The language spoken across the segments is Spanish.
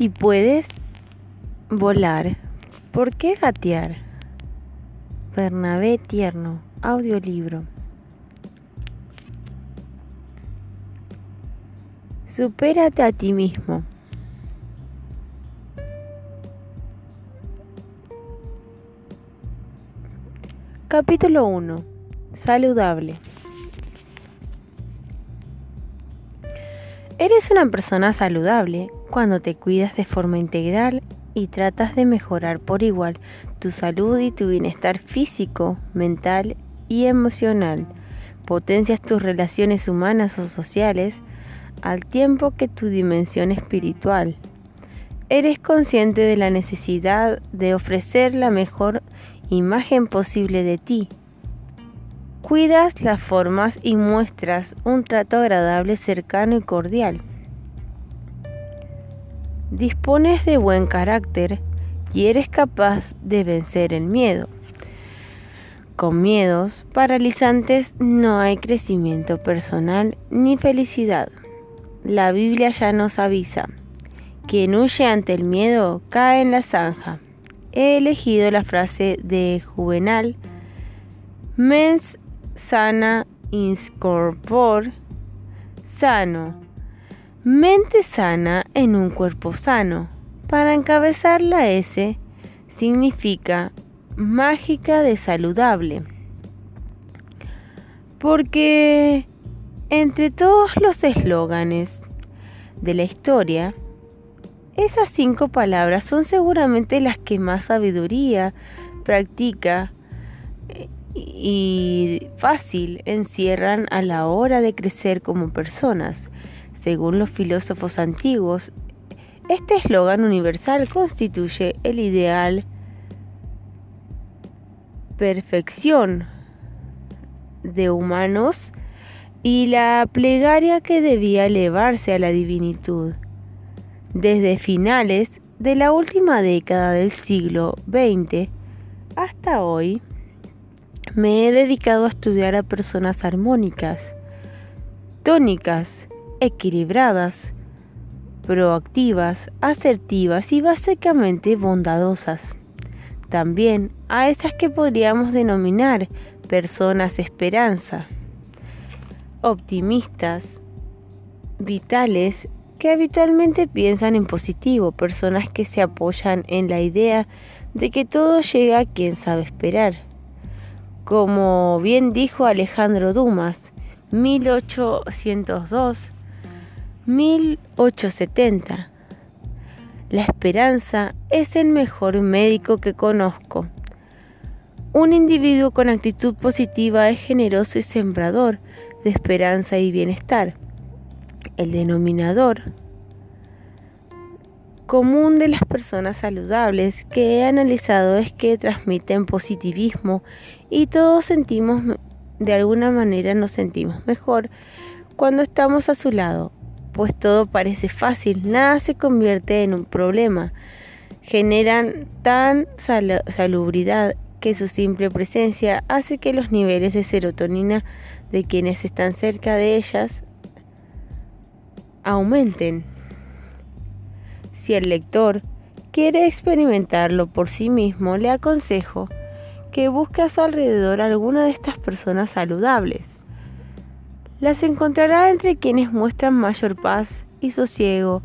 Si puedes volar, ¿por qué gatear? Bernabé Tierno, audiolibro. Supérate a ti mismo. Capítulo 1. Saludable. Eres una persona saludable cuando te cuidas de forma integral y tratas de mejorar por igual tu salud y tu bienestar físico, mental y emocional. Potencias tus relaciones humanas o sociales al tiempo que tu dimensión espiritual. Eres consciente de la necesidad de ofrecer la mejor imagen posible de ti. Cuidas las formas y muestras un trato agradable, cercano y cordial. Dispones de buen carácter y eres capaz de vencer el miedo. Con miedos paralizantes no hay crecimiento personal ni felicidad. La Biblia ya nos avisa, quien huye ante el miedo cae en la zanja. He elegido la frase de Juvenal, mens sana inscorpor sano Mente sana en un cuerpo sano. Para encabezar la S significa mágica de saludable. Porque entre todos los eslóganes de la historia, esas cinco palabras son seguramente las que más sabiduría, práctica eh, y fácil encierran a la hora de crecer como personas según los filósofos antiguos, este eslogan universal constituye el ideal perfección de humanos y la plegaria que debía elevarse a la divinitud. Desde finales de la última década del siglo XX hasta hoy, me he dedicado a estudiar a personas armónicas, tónicas, equilibradas, proactivas, asertivas y básicamente bondadosas. También a esas que podríamos denominar personas esperanza, optimistas, vitales, que habitualmente piensan en positivo, personas que se apoyan en la idea de que todo llega a quien sabe esperar. Como bien dijo Alejandro Dumas, 1802, 1870. La esperanza es el mejor médico que conozco. Un individuo con actitud positiva es generoso y sembrador de esperanza y bienestar. El denominador común de las personas saludables que he analizado es que transmiten positivismo y todos sentimos, de alguna manera nos sentimos mejor cuando estamos a su lado pues todo parece fácil, nada se convierte en un problema. Generan tan salubridad que su simple presencia hace que los niveles de serotonina de quienes están cerca de ellas aumenten. Si el lector quiere experimentarlo por sí mismo, le aconsejo que busque a su alrededor alguna de estas personas saludables las encontrará entre quienes muestran mayor paz y sosiego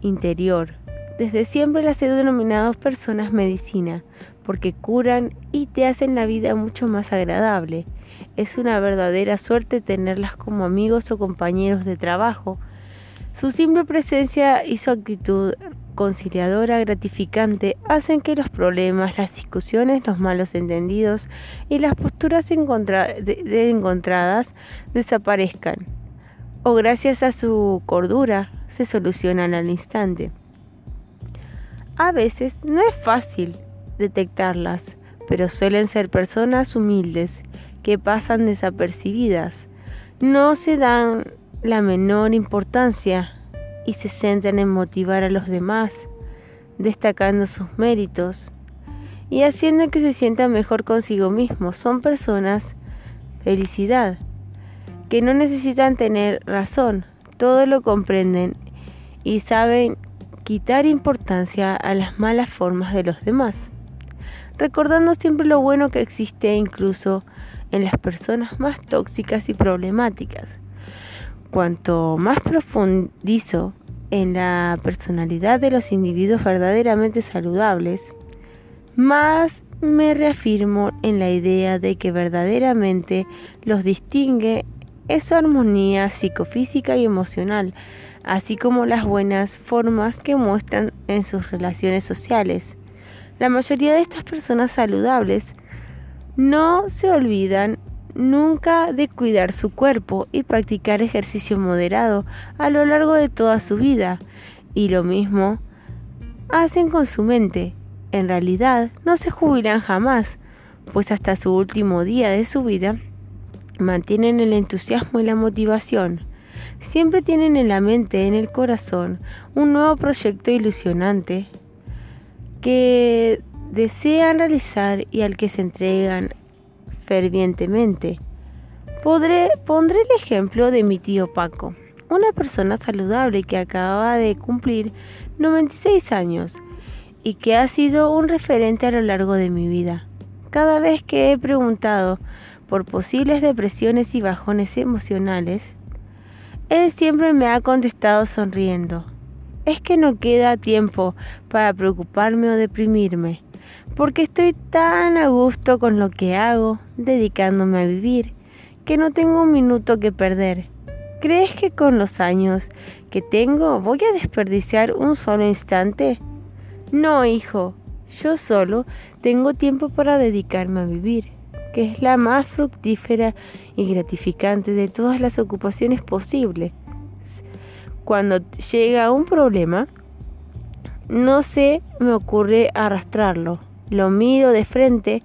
interior. Desde siempre las he denominado personas medicina, porque curan y te hacen la vida mucho más agradable. Es una verdadera suerte tenerlas como amigos o compañeros de trabajo. Su simple presencia y su actitud conciliadora gratificante hacen que los problemas, las discusiones, los malos entendidos y las posturas encontradas desaparezcan o gracias a su cordura se solucionan al instante. A veces no es fácil detectarlas, pero suelen ser personas humildes que pasan desapercibidas, no se dan la menor importancia y se centran en motivar a los demás, destacando sus méritos y haciendo que se sientan mejor consigo mismos. Son personas felicidad, que no necesitan tener razón, todo lo comprenden y saben quitar importancia a las malas formas de los demás, recordando siempre lo bueno que existe incluso en las personas más tóxicas y problemáticas. Cuanto más profundizo en la personalidad de los individuos verdaderamente saludables, más me reafirmo en la idea de que verdaderamente los distingue es su armonía psicofísica y emocional, así como las buenas formas que muestran en sus relaciones sociales. La mayoría de estas personas saludables no se olvidan nunca de cuidar su cuerpo y practicar ejercicio moderado a lo largo de toda su vida. Y lo mismo hacen con su mente. En realidad no se jubilan jamás, pues hasta su último día de su vida mantienen el entusiasmo y la motivación. Siempre tienen en la mente, en el corazón, un nuevo proyecto ilusionante que desean realizar y al que se entregan fervientemente. pondré el ejemplo de mi tío Paco, una persona saludable que acababa de cumplir 96 años y que ha sido un referente a lo largo de mi vida. Cada vez que he preguntado por posibles depresiones y bajones emocionales, él siempre me ha contestado sonriendo. Es que no queda tiempo para preocuparme o deprimirme porque estoy tan a gusto con lo que hago, dedicándome a vivir, que no tengo un minuto que perder. ¿Crees que con los años que tengo voy a desperdiciar un solo instante? No, hijo, yo solo tengo tiempo para dedicarme a vivir, que es la más fructífera y gratificante de todas las ocupaciones posibles. Cuando llega un problema, no se me ocurre arrastrarlo lo miro de frente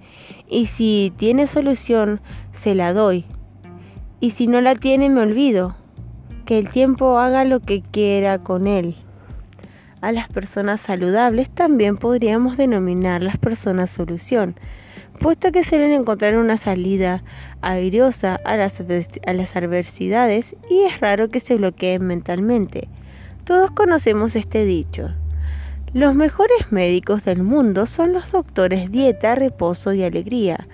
y si tiene solución, se la doy. Y si no la tiene, me olvido. Que el tiempo haga lo que quiera con él. A las personas saludables también podríamos denominar las personas solución, puesto que suelen encontrar una salida airiosa a las, a las adversidades y es raro que se bloqueen mentalmente. Todos conocemos este dicho. Los mejores médicos del mundo son los doctores dieta, reposo y alegría.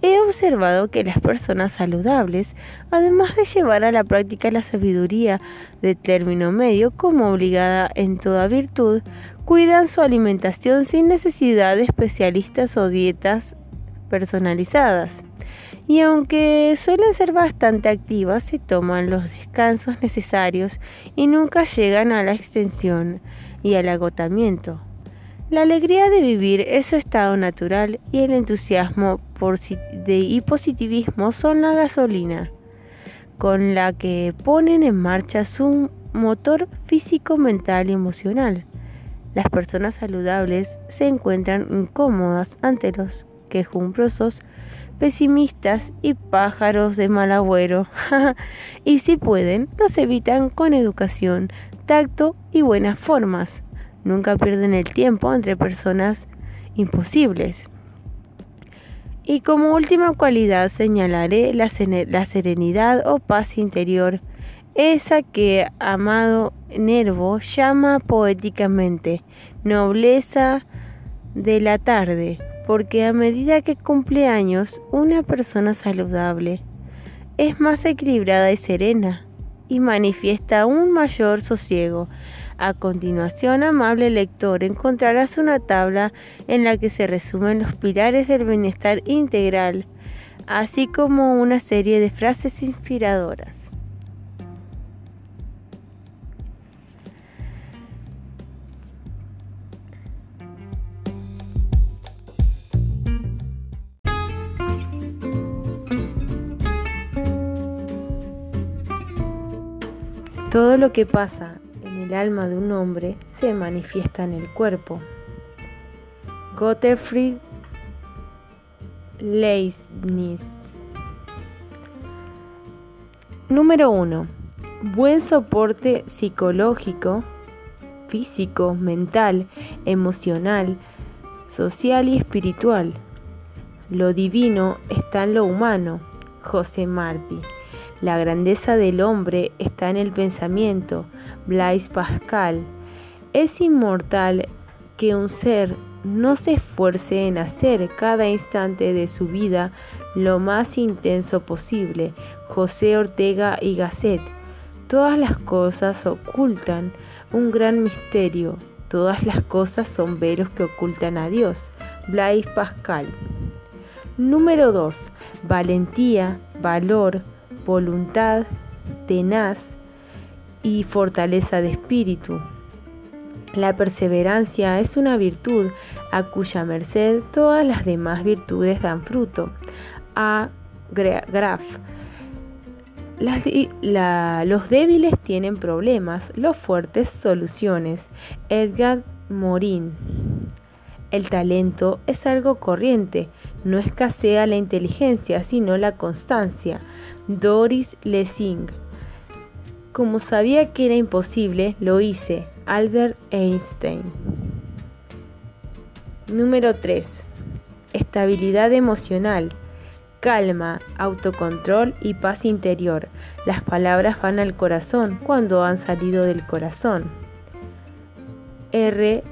He observado que las personas saludables, además de llevar a la práctica la sabiduría de término medio como obligada en toda virtud, cuidan su alimentación sin necesidad de especialistas o dietas personalizadas. Y aunque suelen ser bastante activas, se toman los descansos necesarios y nunca llegan a la extensión y al agotamiento. La alegría de vivir es su estado natural y el entusiasmo y positivismo son la gasolina con la que ponen en marcha su motor físico, mental y emocional. Las personas saludables se encuentran incómodas ante los quejumbrosos, pesimistas y pájaros de mal agüero, y si pueden, los evitan con educación, tacto y buenas formas. Nunca pierden el tiempo entre personas imposibles. Y como última cualidad señalaré la, serenidad o paz interior, esa que Amado Nervo llama poéticamente nobleza de la tarde, porque a medida que cumple años una persona saludable es más equilibrada y serena, y manifiesta un mayor sosiego. A continuación, amable lector, encontrarás una tabla en la que se resumen los pilares del bienestar integral, así como una serie de frases inspiradoras. Todo lo que pasa en el alma de un hombre se manifiesta en el cuerpo. Gottfried Leibniz. Número 1. Buen soporte psicológico, físico, mental, emocional, social y espiritual. Lo divino está en lo humano. José Martí. La grandeza del hombre está en el pensamiento. Blaise Pascal. Es inmortal que un ser no se esfuerce en hacer cada instante de su vida lo más intenso posible. José Ortega y Gasset. Todas las cosas ocultan un gran misterio. Todas las cosas son veros que ocultan a Dios. Blaise Pascal. Número 2. Valentía, valor, voluntad, tenaz y fortaleza de espíritu. La perseverancia es una virtud a cuya merced todas las demás virtudes dan fruto. A. Graf. los débiles tienen problemas, los fuertes soluciones. Edgar Morin. El talento es algo corriente, no escasea la inteligencia, sino la constancia. Doris Lessing. Como sabía que era imposible, lo hice. Albert Einstein. Número 3. Estabilidad emocional, calma, autocontrol y paz interior. Las palabras van al corazón cuando han salido del corazón. R.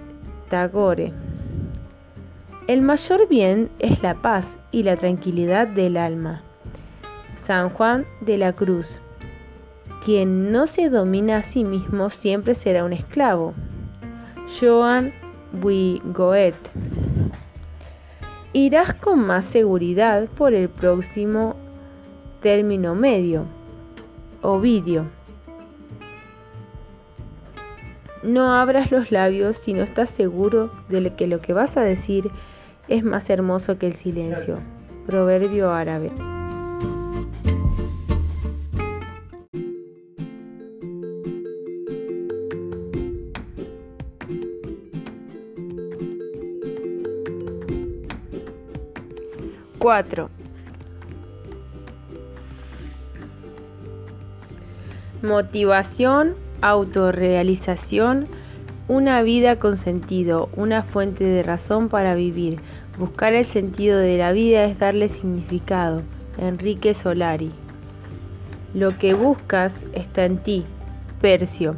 Tagore. El mayor bien es la paz y la tranquilidad del alma. San Juan de la Cruz. Quien no se domina a sí mismo siempre será un esclavo. Joan Goethe. Irás con más seguridad por el próximo término medio. Ovidio. No abras los labios si no estás seguro de que lo que vas a decir es más hermoso que el silencio. Proverbio árabe. 4. Motivación, autorrealización, una vida con sentido, una fuente de razón para vivir. Buscar el sentido de la vida es darle significado. Enrique Solari. Lo que buscas está en ti. Percio.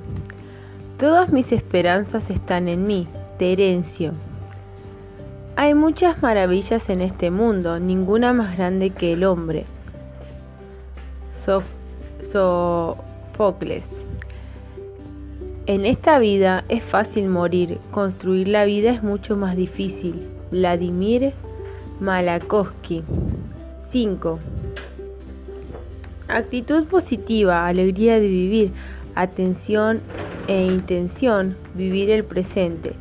Todas mis esperanzas están en mí. Terencio. Hay muchas maravillas en este mundo, ninguna más grande que el hombre. Sofocles. En esta vida es fácil morir, construir la vida es mucho más difícil. Vladimir Malakowski. 5. Actitud positiva, alegría de vivir, atención e intención, vivir el presente.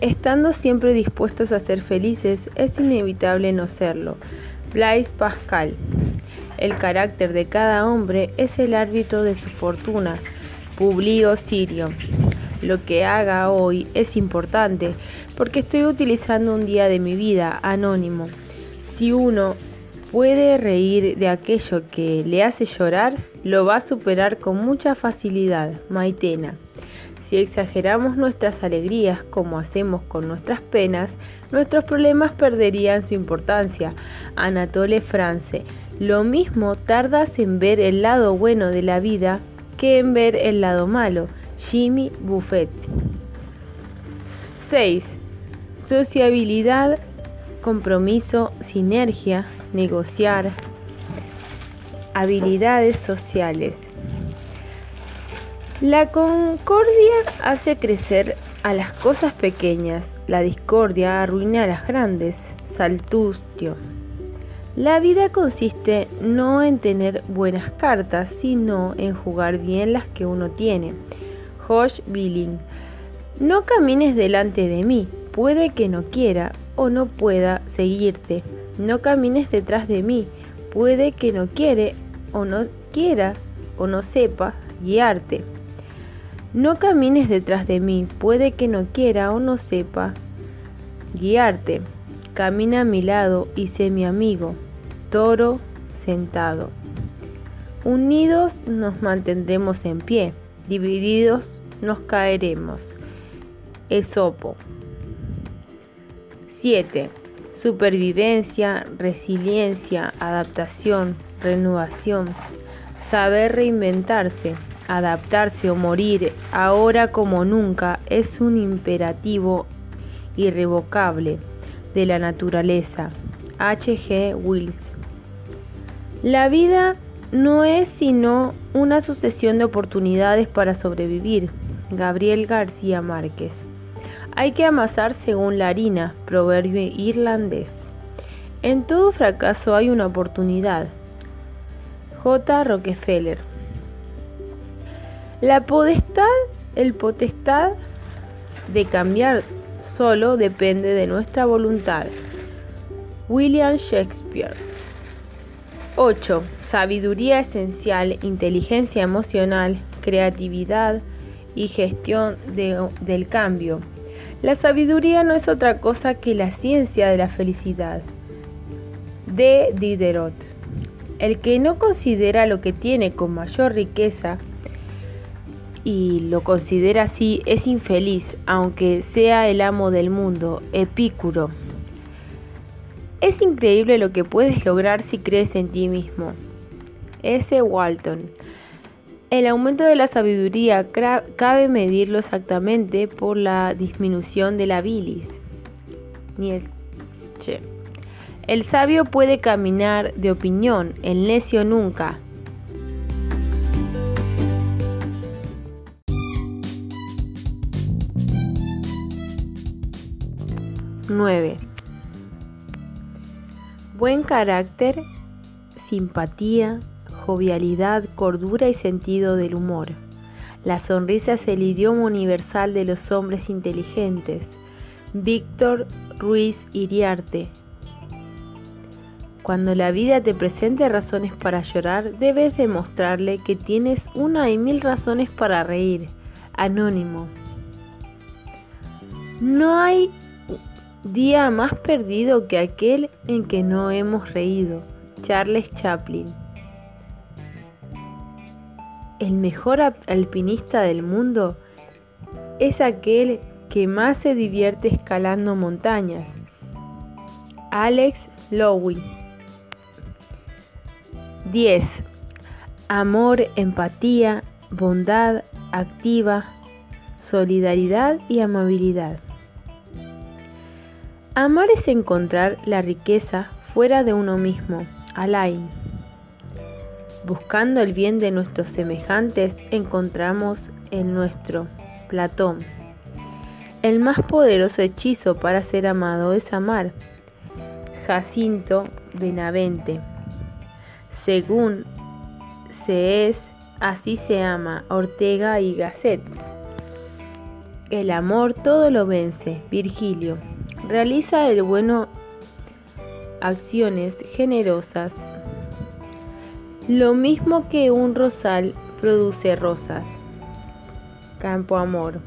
Estando siempre dispuestos a ser felices, es inevitable no serlo. Blaise Pascal. El carácter de cada hombre es el árbitro de su fortuna. Publio Sirio. Lo que haga hoy es importante porque estoy utilizando un día de mi vida anónimo. Si uno puede reír de aquello que le hace llorar, lo va a superar con mucha facilidad. Maitena. Si exageramos nuestras alegrías como hacemos con nuestras penas, nuestros problemas perderían su importancia. Anatole France. Lo mismo tardas en ver el lado bueno de la vida que en ver el lado malo. Jimmy Buffett. 6. Sociabilidad, compromiso, sinergia, negociar, habilidades sociales. La concordia hace crecer a las cosas pequeñas, la discordia arruina a las grandes. Saltustio. La vida consiste no en tener buenas cartas, sino en jugar bien las que uno tiene. Josh Billing. No camines delante de mí, puede que no quiera o no pueda seguirte. No camines detrás de mí, puede que no quiere o no quiera o no sepa guiarte. No camines detrás de mí, puede que no quiera o no sepa guiarte. Camina a mi lado y sé mi amigo. Toro sentado. Unidos nos mantendremos en pie, divididos nos caeremos. Esopo. 7. Supervivencia, resiliencia, adaptación, renovación, saber reinventarse, Adaptarse o morir ahora como nunca es un imperativo irrevocable de la naturaleza. H.G. Wells. La vida no es sino una sucesión de oportunidades para sobrevivir. Gabriel García Márquez. Hay que amasar según la harina, proverbio irlandés. En todo fracaso hay una oportunidad. J. Rockefeller. La potestad, el potestad de cambiar solo depende de nuestra voluntad. William Shakespeare. 8. Sabiduría esencial, inteligencia emocional, creatividad y gestión del cambio. La sabiduría no es otra cosa que la ciencia de la felicidad. De Diderot. El que no considera lo que tiene con mayor riqueza y lo considera así es infeliz, aunque sea el amo del mundo, Epicuro. Es increíble lo que puedes lograr si crees en ti mismo. S. Walton. El aumento de la sabiduría cabe medirlo exactamente por la disminución de la bilis. Nietzsche. El sabio puede caminar de opinión, el necio nunca. 9. Buen carácter, simpatía, jovialidad, cordura y sentido del humor. La sonrisa es el idioma universal de los hombres inteligentes. Víctor Ruiz Iriarte. Cuando la vida te presente razones para llorar, debes demostrarle que tienes una y mil razones para reír. Anónimo. No hay día más perdido que aquel en que no hemos reído. Charles Chaplin. El mejor alpinista del mundo es aquel que más se divierte escalando montañas. Alex Lowy. 10. Amor, empatía, bondad activa, solidaridad y amabilidad. Amar es encontrar la riqueza fuera de uno mismo. Alain. Buscando el bien de nuestros semejantes encontramos el nuestro. Platón. El más poderoso hechizo para ser amado es amar. Jacinto Benavente. Según se es, así se ama. Ortega y Gasset. El amor todo lo vence. Virgilio. Realiza el bueno acciones generosas, lo mismo que un rosal produce rosas. Campo Amor.